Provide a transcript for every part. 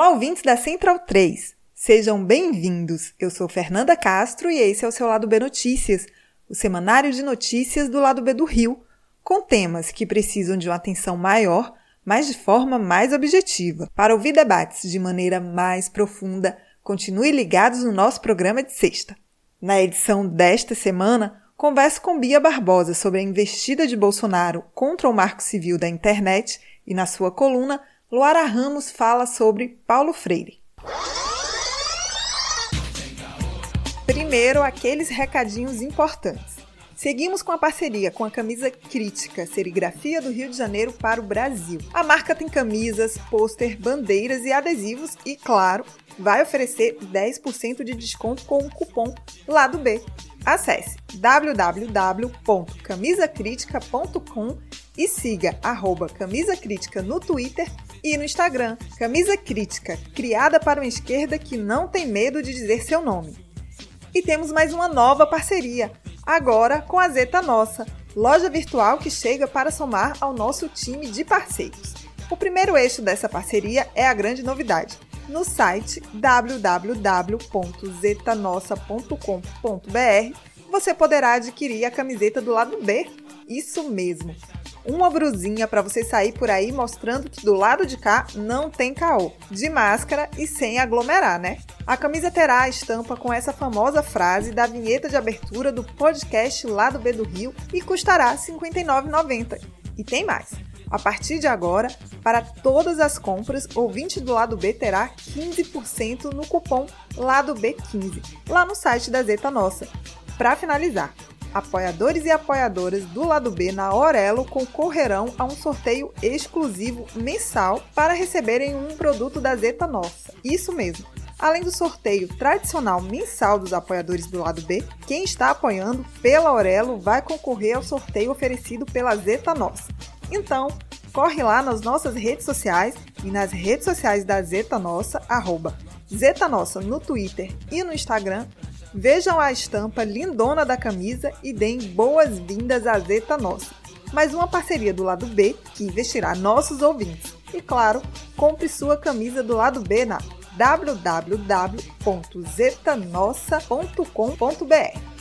Olá, ouvintes da Central 3. Sejam bem-vindos. Eu sou Fernanda Castro e esse é o seu Lado B Notícias, o semanário de notícias do Lado B do Rio, com temas que precisam de uma atenção maior, mas de forma mais objetiva. Para ouvir debates de maneira mais profunda, continue ligados no nosso programa de sexta. Na edição desta semana, converso com Bia Barbosa sobre a investida de Bolsonaro contra o marco civil da internet e, na sua coluna, Luara Ramos fala sobre Paulo Freire. Primeiro, aqueles recadinhos importantes. Seguimos com a parceria com a camisa Crítica, serigrafia do Rio de Janeiro para o Brasil. A marca tem camisas, pôster, bandeiras e adesivos e, claro, vai oferecer 10% de desconto com o cupom Lado B. Acesse www.camisacritica.com e siga arroba Camisa Crítica no Twitter e no Instagram. Camisa Crítica, criada para uma esquerda que não tem medo de dizer seu nome. E temos mais uma nova parceria, agora com a Zeta Nossa, loja virtual que chega para somar ao nosso time de parceiros. O primeiro eixo dessa parceria é a grande novidade. No site www.zetanossa.com.br você poderá adquirir a camiseta do lado B. Isso mesmo, uma brusinha para você sair por aí mostrando que do lado de cá não tem caô, de máscara e sem aglomerar, né? A camisa terá a estampa com essa famosa frase da vinheta de abertura do podcast Lado B do Rio e custará R$ 59,90. E tem mais. A partir de agora, para todas as compras, ouvinte do lado B terá 15% no cupom Lado B15, lá no site da Zeta Nossa. Para finalizar, apoiadores e apoiadoras do lado B na Orelo concorrerão a um sorteio exclusivo mensal para receberem um produto da Zeta Nossa. Isso mesmo. Além do sorteio tradicional mensal dos apoiadores do lado B, quem está apoiando pela Orelo vai concorrer ao sorteio oferecido pela Zeta Nossa. Então, corre lá nas nossas redes sociais e nas redes sociais da Zeta Nossa, arroba Zeta Nossa no Twitter e no Instagram Vejam a estampa lindona da camisa e deem boas-vindas à Zeta Nossa. Mais uma parceria do lado B que investirá nossos ouvintes. E claro, compre sua camisa do lado B na www.zetanossa.com.br.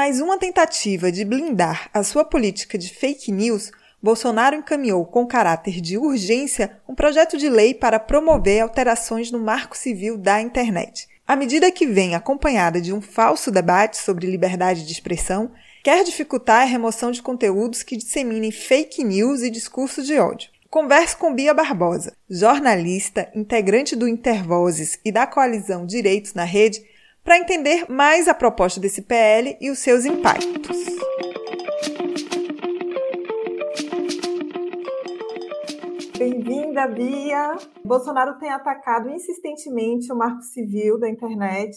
mais uma tentativa de blindar a sua política de fake news, Bolsonaro encaminhou com caráter de urgência um projeto de lei para promover alterações no marco civil da internet. A medida que vem acompanhada de um falso debate sobre liberdade de expressão quer dificultar a remoção de conteúdos que disseminem fake news e discurso de ódio. Converso com Bia Barbosa, jornalista, integrante do Intervozes e da coalizão Direitos na Rede, para entender mais a proposta desse PL e os seus impactos. Bem-vinda, Bia. Bolsonaro tem atacado insistentemente o marco civil da internet,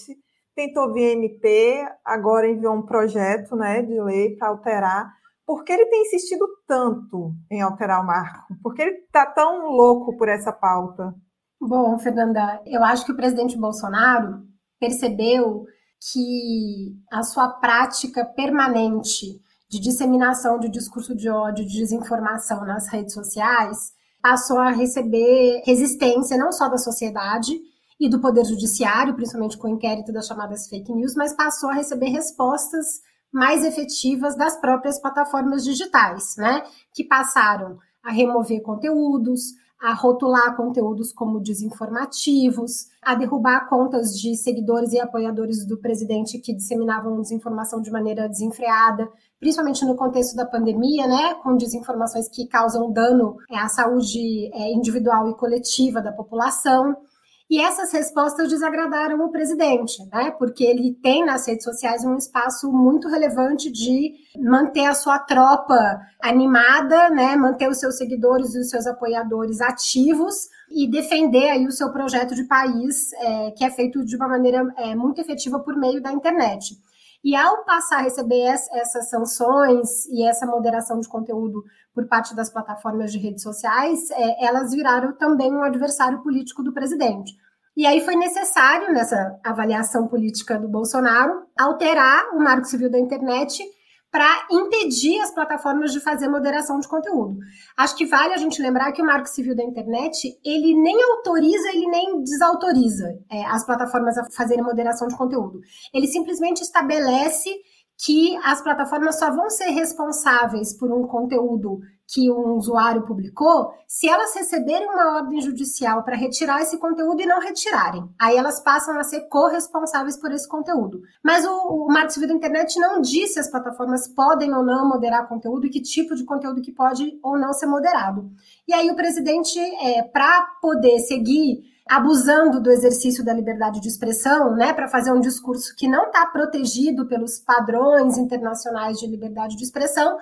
tentou via MP, agora enviou um projeto né, de lei para alterar. Por que ele tem insistido tanto em alterar o marco? Por que ele está tão louco por essa pauta? Bom, Fernanda, eu acho que o presidente Bolsonaro percebeu que a sua prática permanente de disseminação de discurso de ódio, de desinformação nas redes sociais, passou a receber resistência não só da sociedade e do poder judiciário, principalmente com o inquérito das chamadas fake news, mas passou a receber respostas mais efetivas das próprias plataformas digitais, né? Que passaram a remover conteúdos, a rotular conteúdos como desinformativos, a derrubar contas de seguidores e apoiadores do presidente que disseminavam desinformação de maneira desenfreada, principalmente no contexto da pandemia, né, com desinformações que causam dano é, à saúde é, individual e coletiva da população. E essas respostas desagradaram o presidente, né? Porque ele tem nas redes sociais um espaço muito relevante de manter a sua tropa animada, né? Manter os seus seguidores e os seus apoiadores ativos e defender aí o seu projeto de país, é, que é feito de uma maneira é, muito efetiva por meio da internet. E ao passar a receber essas sanções e essa moderação de conteúdo por parte das plataformas de redes sociais, é, elas viraram também um adversário político do presidente. E aí foi necessário, nessa avaliação política do Bolsonaro, alterar o Marco Civil da Internet para impedir as plataformas de fazer moderação de conteúdo. Acho que vale a gente lembrar que o Marco Civil da Internet, ele nem autoriza, ele nem desautoriza é, as plataformas a fazerem moderação de conteúdo. Ele simplesmente estabelece que as plataformas só vão ser responsáveis por um conteúdo que um usuário publicou se elas receberem uma ordem judicial para retirar esse conteúdo e não retirarem. Aí elas passam a ser corresponsáveis por esse conteúdo. Mas o, o Marco Civil da Internet não disse se as plataformas podem ou não moderar conteúdo e que tipo de conteúdo que pode ou não ser moderado. E aí o presidente, é, para poder seguir abusando do exercício da liberdade de expressão, né, para fazer um discurso que não está protegido pelos padrões internacionais de liberdade de expressão,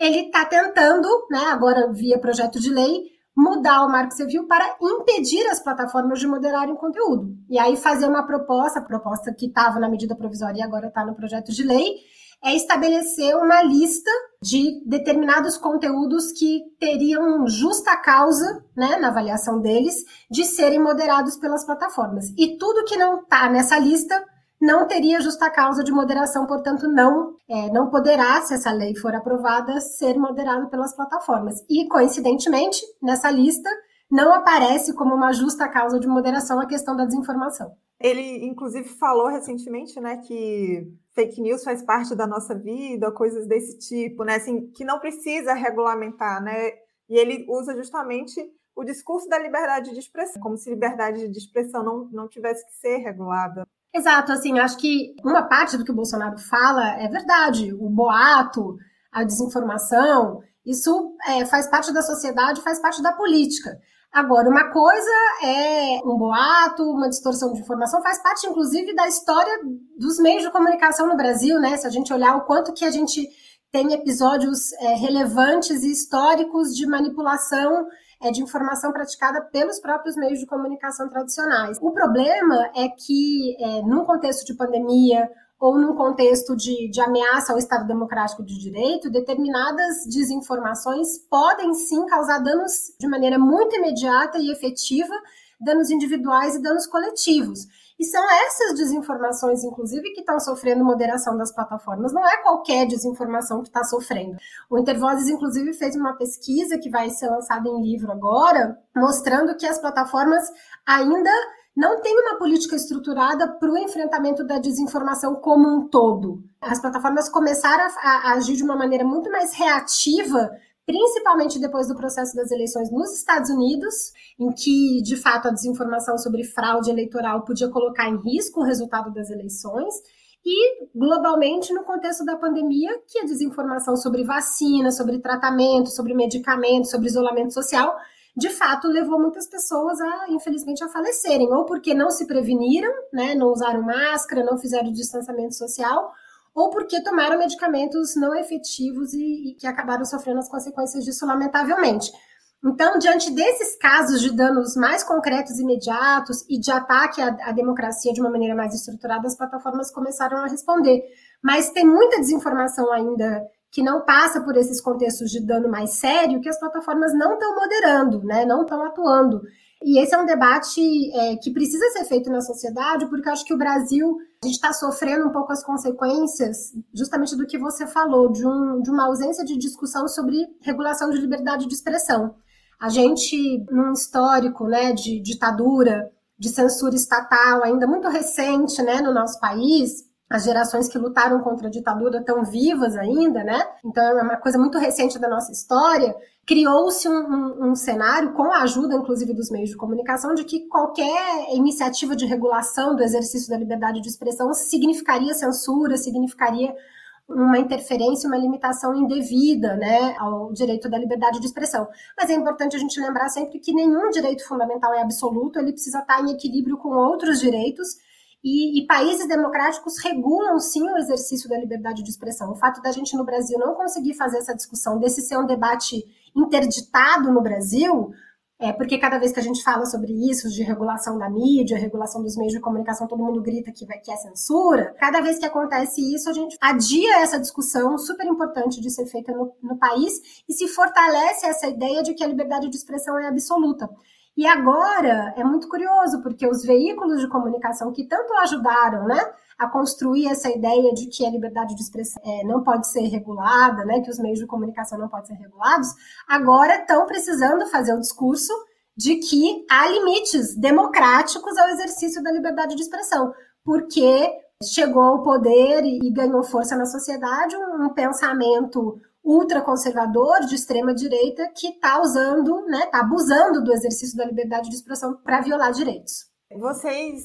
ele está tentando, né, agora via projeto de lei, mudar o Marco Civil para impedir as plataformas de moderarem conteúdo. E aí fazer uma proposta, proposta que estava na medida provisória e agora está no projeto de lei, é estabelecer uma lista de determinados conteúdos que teriam justa causa, né, na avaliação deles, de serem moderados pelas plataformas. E tudo que não está nessa lista não teria justa causa de moderação, portanto, não, é, não poderá, se essa lei for aprovada, ser moderado pelas plataformas. E, coincidentemente, nessa lista, não aparece como uma justa causa de moderação a questão da desinformação. Ele, inclusive, falou recentemente, né, que fake news faz parte da nossa vida, coisas desse tipo, né, assim, que não precisa regulamentar, né, e ele usa justamente o discurso da liberdade de expressão, como se liberdade de expressão não, não tivesse que ser regulada. Exato, assim, acho que uma parte do que o Bolsonaro fala é verdade. O boato, a desinformação, isso é, faz parte da sociedade, faz parte da política. Agora, uma coisa é um boato, uma distorção de informação, faz parte, inclusive, da história dos meios de comunicação no Brasil, né? Se a gente olhar o quanto que a gente tem episódios é, relevantes e históricos de manipulação é, de informação praticada pelos próprios meios de comunicação tradicionais. O problema é que, é, num contexto de pandemia, ou num contexto de, de, ameaça ao Estado Democrático de Direito, determinadas desinformações podem sim causar danos de maneira muito imediata e efetiva, danos individuais e danos coletivos. E são essas desinformações, inclusive, que estão sofrendo moderação das plataformas. Não é qualquer desinformação que está sofrendo. O Intervozes, inclusive, fez uma pesquisa que vai ser lançada em livro agora, mostrando que as plataformas ainda não tem uma política estruturada para o enfrentamento da desinformação como um todo. As plataformas começaram a, a, agir de uma maneira muito mais reativa, principalmente depois do processo das eleições nos Estados Unidos, em que, de fato, a desinformação sobre fraude eleitoral podia colocar em risco o resultado das eleições. E, globalmente, no contexto da pandemia, que a desinformação sobre vacina, sobre tratamento, sobre medicamento, sobre isolamento social de fato levou muitas pessoas a, infelizmente, a falecerem, ou porque não se preveniram, né, não usaram máscara, não fizeram distanciamento social, ou porque tomaram medicamentos não efetivos e, e que acabaram sofrendo as consequências disso, lamentavelmente. Então, diante desses casos de danos mais concretos e imediatos e de ataque à, à, democracia de uma maneira mais estruturada, as plataformas começaram a responder. Mas tem muita desinformação ainda que não passa por esses contextos de dano mais sério que as plataformas não estão moderando, né, não estão atuando. E esse é um debate é, que precisa ser feito na sociedade, porque eu acho que o Brasil, a gente está sofrendo um pouco as consequências justamente do que você falou, de, um, de uma ausência de discussão sobre regulação de liberdade de expressão. A gente, num histórico né, de ditadura, de censura estatal ainda muito recente né, no nosso país, as gerações que lutaram contra a ditadura estão vivas ainda, né? Então é uma coisa muito recente da nossa história. Criou-se um, um, um, cenário, com a ajuda, inclusive, dos meios de comunicação, de que qualquer iniciativa de regulação do exercício da liberdade de expressão significaria censura, significaria uma interferência, uma limitação indevida né, ao direito da liberdade de expressão. Mas é importante a gente lembrar sempre que nenhum direito fundamental é absoluto, ele precisa estar em equilíbrio com outros direitos e, e, países democráticos regulam sim o exercício da liberdade de expressão. O fato da gente no Brasil não conseguir fazer essa discussão, desse ser um debate interditado no Brasil, é porque cada vez que a gente fala sobre isso, de regulação da mídia, regulação dos meios de comunicação, todo mundo grita que, vai, que é censura. Cada vez que acontece isso, a gente adia essa discussão super importante de ser feita no, no país e se fortalece essa ideia de que a liberdade de expressão é absoluta. E agora é muito curioso, porque os veículos de comunicação que tanto ajudaram né, a construir essa ideia de que a liberdade de expressão é, não pode ser regulada, né, que os meios de comunicação não podem ser regulados, agora estão precisando fazer o discurso de que há limites democráticos ao exercício da liberdade de expressão, porque chegou ao poder e ganhou força na sociedade um, um pensamento ultraconservador de extrema direita que está usando, né, está abusando do exercício da liberdade de expressão para violar direitos. Vocês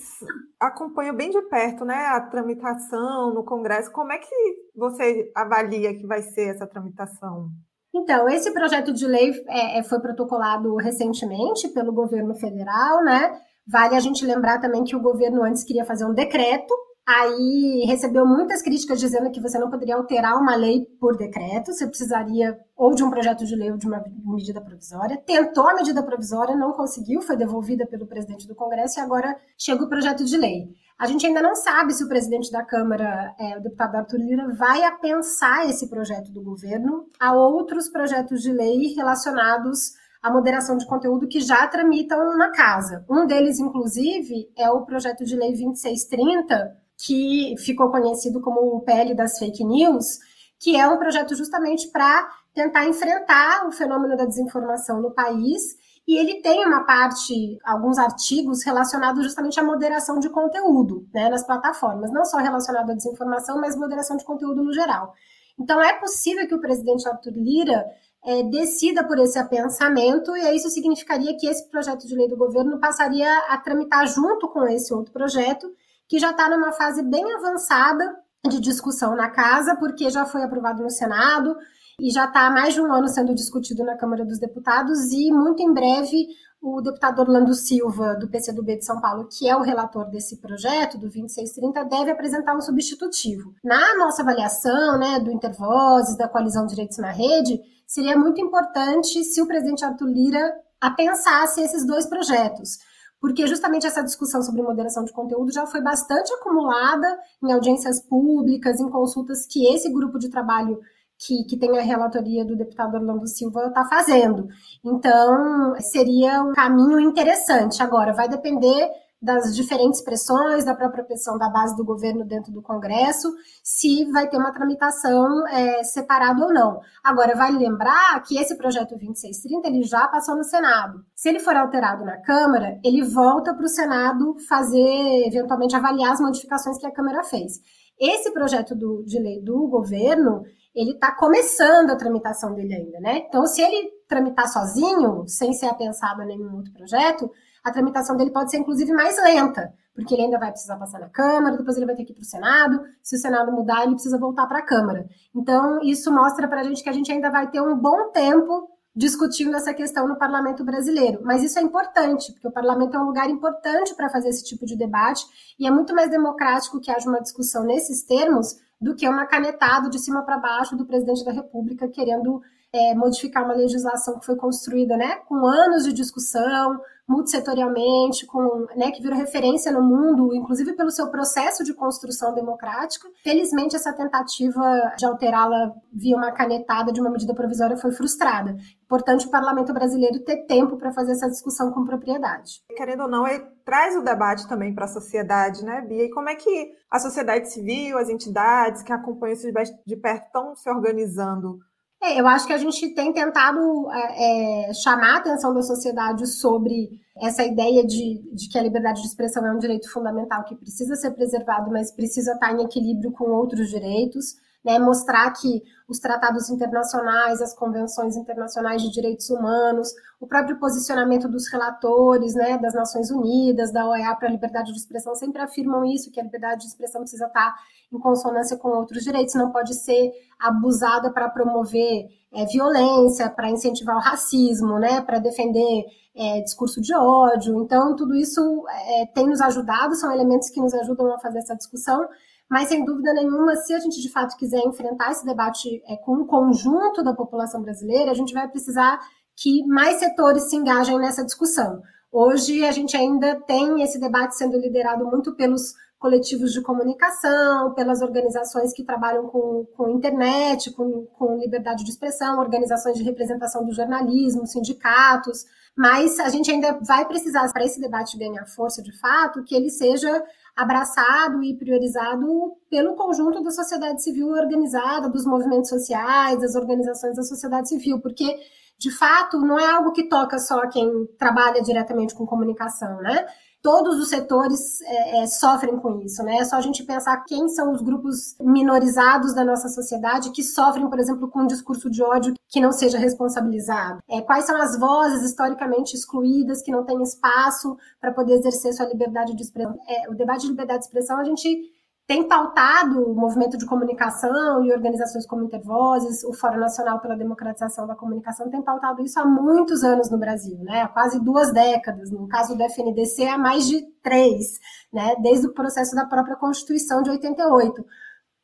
acompanham bem de perto, né, a tramitação no Congresso. Como é que você avalia que vai ser essa tramitação? Então, esse projeto de lei é, é foi protocolado recentemente pelo governo federal, né? Vale a gente lembrar também que o governo antes queria fazer um decreto Aí recebeu muitas críticas dizendo que você não poderia alterar uma lei por decreto, você precisaria ou de um projeto de lei ou de uma medida provisória. Tentou a medida provisória, não conseguiu, foi devolvida pelo presidente do Congresso e agora chega o projeto de lei. A gente ainda não sabe se o presidente da Câmara, é, o deputado Arthur Lira, vai apensar esse projeto do governo a outros projetos de lei relacionados à moderação de conteúdo que já tramitam na casa. Um deles, inclusive, é o projeto de lei 2630 que ficou conhecido como o PL das fake news, que é um projeto justamente para tentar enfrentar o fenômeno da desinformação no país. E ele tem uma parte, alguns artigos relacionados justamente à moderação de conteúdo né, nas plataformas, não só relacionado à desinformação, mas moderação de conteúdo no geral. Então, é possível que o presidente Arthur Lira é, decida por esse apensamento, e isso significaria que esse projeto de lei do governo passaria a tramitar junto com esse outro projeto, que já está numa fase bem avançada de discussão na casa, porque já foi aprovado no Senado e já está há mais de um ano sendo discutido na Câmara dos Deputados e muito em breve o deputado Orlando Silva, do PCdoB de São Paulo, que é o relator desse projeto, do 2630, deve apresentar um substitutivo. Na nossa avaliação, né, do Intervozes, da Coalizão Direitos na Rede, seria muito importante se o presidente Arthur Lira apensasse esses dois projetos porque justamente essa discussão sobre moderação de conteúdo já foi bastante acumulada em audiências públicas, em consultas que esse grupo de trabalho que, que tem a relatoria do deputado Orlando Silva está fazendo. Então, seria um caminho interessante. Agora, vai depender das diferentes pressões da própria pressão da base do governo dentro do Congresso, se vai ter uma tramitação é, separada ou não. Agora, vale lembrar que esse projeto 2630 ele já passou no Senado. Se ele for alterado na Câmara, ele volta para o Senado fazer, eventualmente, avaliar as modificações que a Câmara fez. Esse projeto do, de lei do governo, ele está começando a tramitação dele ainda, né? Então, se ele tramitar sozinho, sem ser apensado em nenhum outro projeto, a tramitação dele pode ser, inclusive, mais lenta, porque ele ainda vai precisar passar na Câmara, depois ele vai ter que ir para o Senado. Se o Senado mudar, ele precisa voltar para a Câmara. Então, isso mostra para a gente que a gente ainda vai ter um bom tempo discutindo essa questão no parlamento brasileiro. Mas isso é importante, porque o parlamento é um lugar importante para fazer esse tipo de debate e é muito mais democrático que haja uma discussão nesses termos do que uma canetada de cima para baixo do presidente da República querendo é, modificar uma legislação que foi construída né, com anos de discussão, multissetorialmente, com, né, que virou referência no mundo, inclusive pelo seu processo de construção democrática. Felizmente, essa tentativa de alterá-la via uma canetada de uma medida provisória foi frustrada. Importante o parlamento brasileiro ter tempo para fazer essa discussão com propriedade. Querendo ou não, ele traz o debate também para a sociedade, né, Bia? E como é que a sociedade civil, as entidades que acompanham isso de perto estão se organizando é, eu acho que a gente tem tentado é, é, chamar a atenção da sociedade sobre essa ideia de, de, que a liberdade de expressão é um direito fundamental que precisa ser preservado, mas precisa estar em equilíbrio com outros direitos né, mostrar que os tratados internacionais, as convenções internacionais de direitos humanos, o próprio posicionamento dos relatores né, das Nações Unidas, da OEA para a liberdade de expressão, sempre afirmam isso, que a liberdade de expressão precisa estar em consonância com outros direitos, não pode ser abusada para promover é, violência, para incentivar o racismo, né, para defender é, discurso de ódio. Então, tudo isso é, tem nos ajudado, são elementos que nos ajudam a fazer essa discussão, mas, sem dúvida nenhuma, se a gente de fato quiser enfrentar esse debate é, com o conjunto da população brasileira, a gente vai precisar que mais setores se engajem nessa discussão. Hoje, a gente ainda tem esse debate sendo liderado muito pelos coletivos de comunicação, pelas organizações que trabalham com, com internet, com, com liberdade de expressão, organizações de representação do jornalismo, sindicatos, mas a gente ainda vai precisar, para esse debate ganhar força de fato, que ele seja abraçado e priorizado pelo conjunto da sociedade civil organizada, dos movimentos sociais, das organizações da sociedade civil, porque de fato não é algo que toca só quem trabalha diretamente com comunicação, né? Todos os setores é, é, sofrem com isso, né? É só a gente pensar quem são os grupos minorizados da nossa sociedade que sofrem, por exemplo, com um discurso de ódio que não seja responsabilizado. É, quais são as vozes historicamente excluídas que não têm espaço para poder exercer sua liberdade de expressão? É, o debate de liberdade de expressão a gente tem pautado o movimento de comunicação e organizações como Intervozes, o Fórum Nacional pela Democratização da Comunicação tem pautado isso há muitos anos no Brasil, né? há quase duas décadas, no caso do FNDC há mais de três, né? desde o processo da própria Constituição de 88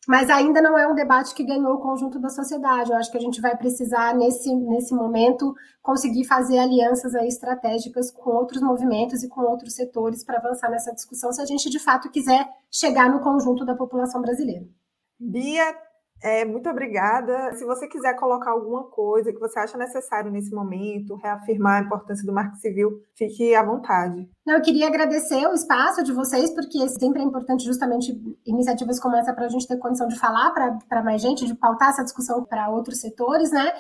mas ainda não é um debate que ganhou o conjunto da sociedade. Eu acho que a gente vai precisar, nesse, nesse momento, conseguir fazer alianças aí estratégicas com outros movimentos e com outros setores para avançar nessa discussão, se a gente de fato quiser chegar no conjunto da população brasileira. Bia, é, muito obrigada. Se você quiser colocar alguma coisa que você acha necessário nesse momento, reafirmar a importância do Marco Civil, fique à vontade. Não, eu queria agradecer o espaço de vocês, porque sempre é importante justamente iniciativas como essa para a gente ter condição de falar para mais gente, de pautar essa discussão para outros setores, né?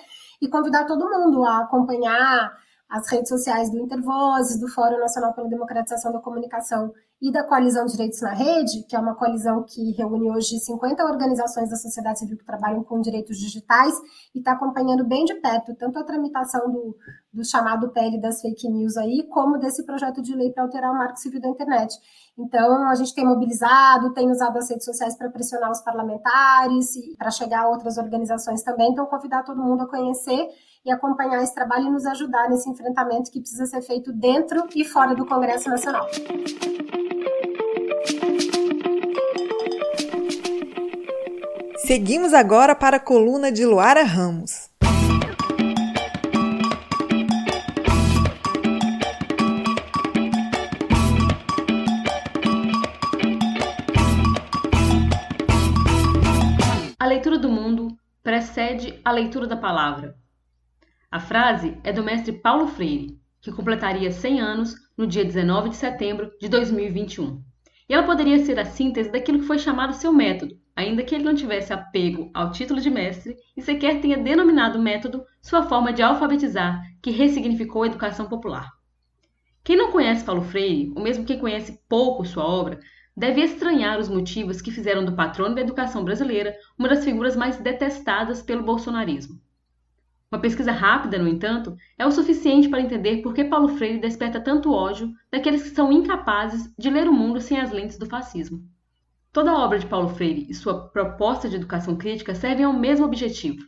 E convidar todo mundo a acompanhar as redes sociais do Intervozes, do Fórum Nacional pela Democratização da Comunicação e da Coalizão Direitos na Rede, que é uma coalizão que reúne hoje 50 organizações da sociedade civil que trabalham com direitos digitais e está acompanhando bem de perto tanto a tramitação do, do chamado PL das fake news aí, como desse projeto de lei para alterar o marco civil da internet. Então, a gente tem mobilizado, tem usado as redes sociais para pressionar os parlamentares e para chegar a outras organizações também. Então, convidar todo mundo a conhecer e acompanhar esse trabalho e nos ajudar nesse enfrentamento que precisa ser feito dentro e fora do Congresso Nacional. Seguimos agora para a coluna de Luara Ramos. A leitura do mundo precede a leitura da palavra. A frase é do mestre Paulo Freire, que completaria 100 anos no dia 19 de setembro de 2021. E ela poderia ser a síntese daquilo que foi chamado seu método, ainda que ele não tivesse apego ao título de mestre e sequer tenha denominado método sua forma de alfabetizar, que ressignificou a educação popular. Quem não conhece Paulo Freire, ou mesmo quem conhece pouco sua obra, deve estranhar os motivos que fizeram do patrono da educação brasileira uma das figuras mais detestadas pelo bolsonarismo. Uma pesquisa rápida, no entanto, é o suficiente para entender por que Paulo Freire desperta tanto ódio daqueles que são incapazes de ler o mundo sem as lentes do fascismo. Toda a obra de Paulo Freire e sua proposta de educação crítica servem ao mesmo objetivo: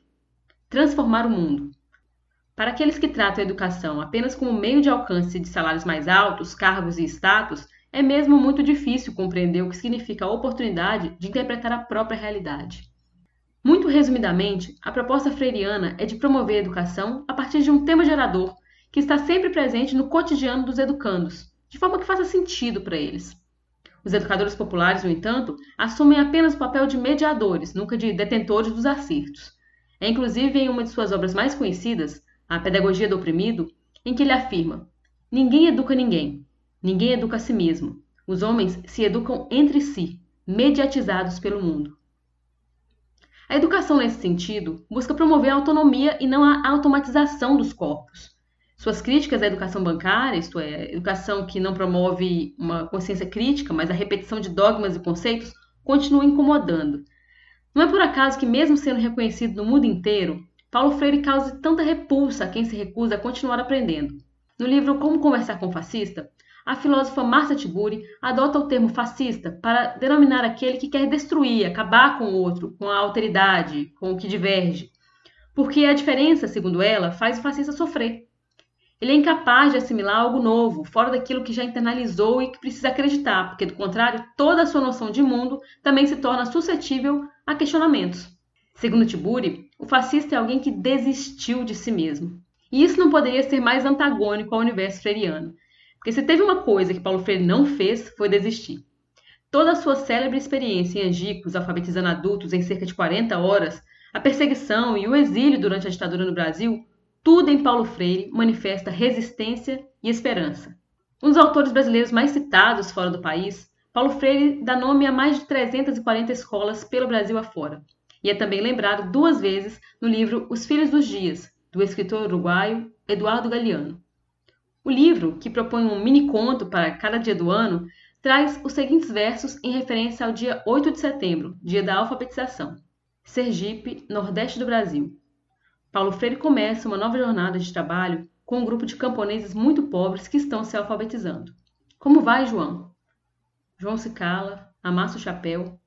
transformar o mundo. Para aqueles que tratam a educação apenas como meio de alcance de salários mais altos, cargos e status, é mesmo muito difícil compreender o que significa a oportunidade de interpretar a própria realidade. Muito resumidamente, a proposta freiriana é de promover a educação a partir de um tema gerador que está sempre presente no cotidiano dos educandos, de forma que faça sentido para eles. Os educadores populares, no entanto, assumem apenas o papel de mediadores, nunca de detentores dos acertos. É inclusive em uma de suas obras mais conhecidas, A Pedagogia do Oprimido, em que ele afirma: Ninguém educa ninguém, ninguém educa a si mesmo. Os homens se educam entre si, mediatizados pelo mundo. A educação, nesse sentido, busca promover a autonomia e não a automatização dos corpos. Suas críticas à educação bancária, isto é, educação que não promove uma consciência crítica, mas a repetição de dogmas e conceitos, continuam incomodando. Não é por acaso que, mesmo sendo reconhecido no mundo inteiro, Paulo Freire causa tanta repulsa a quem se recusa a continuar aprendendo. No livro Como Conversar com o Fascista, a filósofa Marcia Tiburi adota o termo fascista para denominar aquele que quer destruir, acabar com o outro, com a alteridade, com o que diverge. Porque a diferença, segundo ela, faz o fascista sofrer. Ele é incapaz de assimilar algo novo, fora daquilo que já internalizou e que precisa acreditar, porque, do contrário, toda a sua noção de mundo também se torna suscetível a questionamentos. Segundo Tiburi, o fascista é alguém que desistiu de si mesmo. E isso não poderia ser mais antagônico ao universo freiriano. Porque se teve uma coisa que Paulo Freire não fez, foi desistir. toda a sua célebre experiência em Angicos, alfabetizando adultos em cerca de 40 horas, a perseguição e o exílio durante a ditadura no Brasil, tudo em Paulo Freire manifesta resistência e esperança. Um dos autores brasileiros mais citados fora do país, Paulo Freire dá nome a mais de 340 escolas pelo Brasil afora, e é também lembrado duas vezes no livro Os Filhos dos Dias, do escritor uruguaio Eduardo Galeano. O livro, que propõe um mini conto para cada dia do ano, traz os seguintes versos em referência ao dia 8 de setembro, dia da alfabetização. Sergipe, Nordeste do Brasil. Paulo Freire começa uma nova jornada de trabalho com um grupo de camponeses muito pobres que estão se alfabetizando. Como vai, João? João se cala, amassa o chapéu,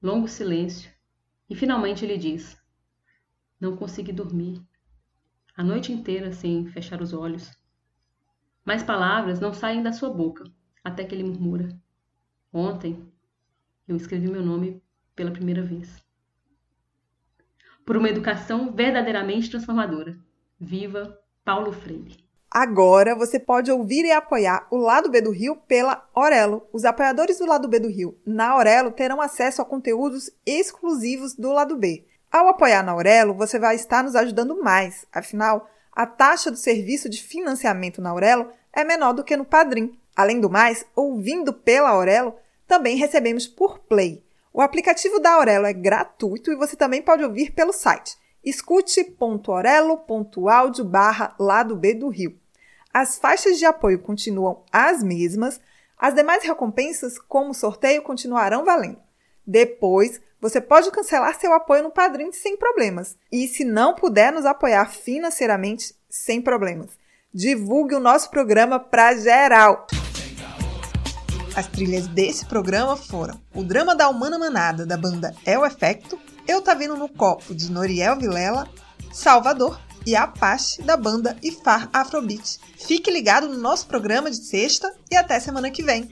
longo silêncio, e finalmente ele diz: Não consegui dormir. A noite inteira sem fechar os olhos. Mais palavras não saem da sua boca, até que ele murmura: Ontem eu escrevi meu nome pela primeira vez por uma educação verdadeiramente transformadora. Viva Paulo Freire! Agora você pode ouvir e apoiar o Lado B do Rio pela Orelo. Os apoiadores do Lado B do Rio na Aurelo terão acesso a conteúdos exclusivos do Lado B. Ao apoiar na Aurelo, você vai estar nos ajudando mais. Afinal, a taxa do serviço de financiamento na Aurelo é menor do que no Padrim. Além do mais, ouvindo pela Aurelo, também recebemos por Play. O aplicativo da Aurelo é gratuito e você também pode ouvir pelo site escute.orelo.audio barra lado B do Rio. As faixas de apoio continuam as mesmas, as demais recompensas, como sorteio, continuarão valendo. Depois, você pode cancelar seu apoio no Padrim sem problemas. E se não puder nos apoiar financeiramente, sem problemas. Divulgue o nosso programa para geral. As trilhas desse programa foram o drama da Humana Manada, da banda É o Efecto, Eu Tá Vindo no Copo, de Noriel Vilela, Salvador e Apache, da banda Ifar Afrobeat. Fique ligado no nosso programa de sexta e até semana que vem.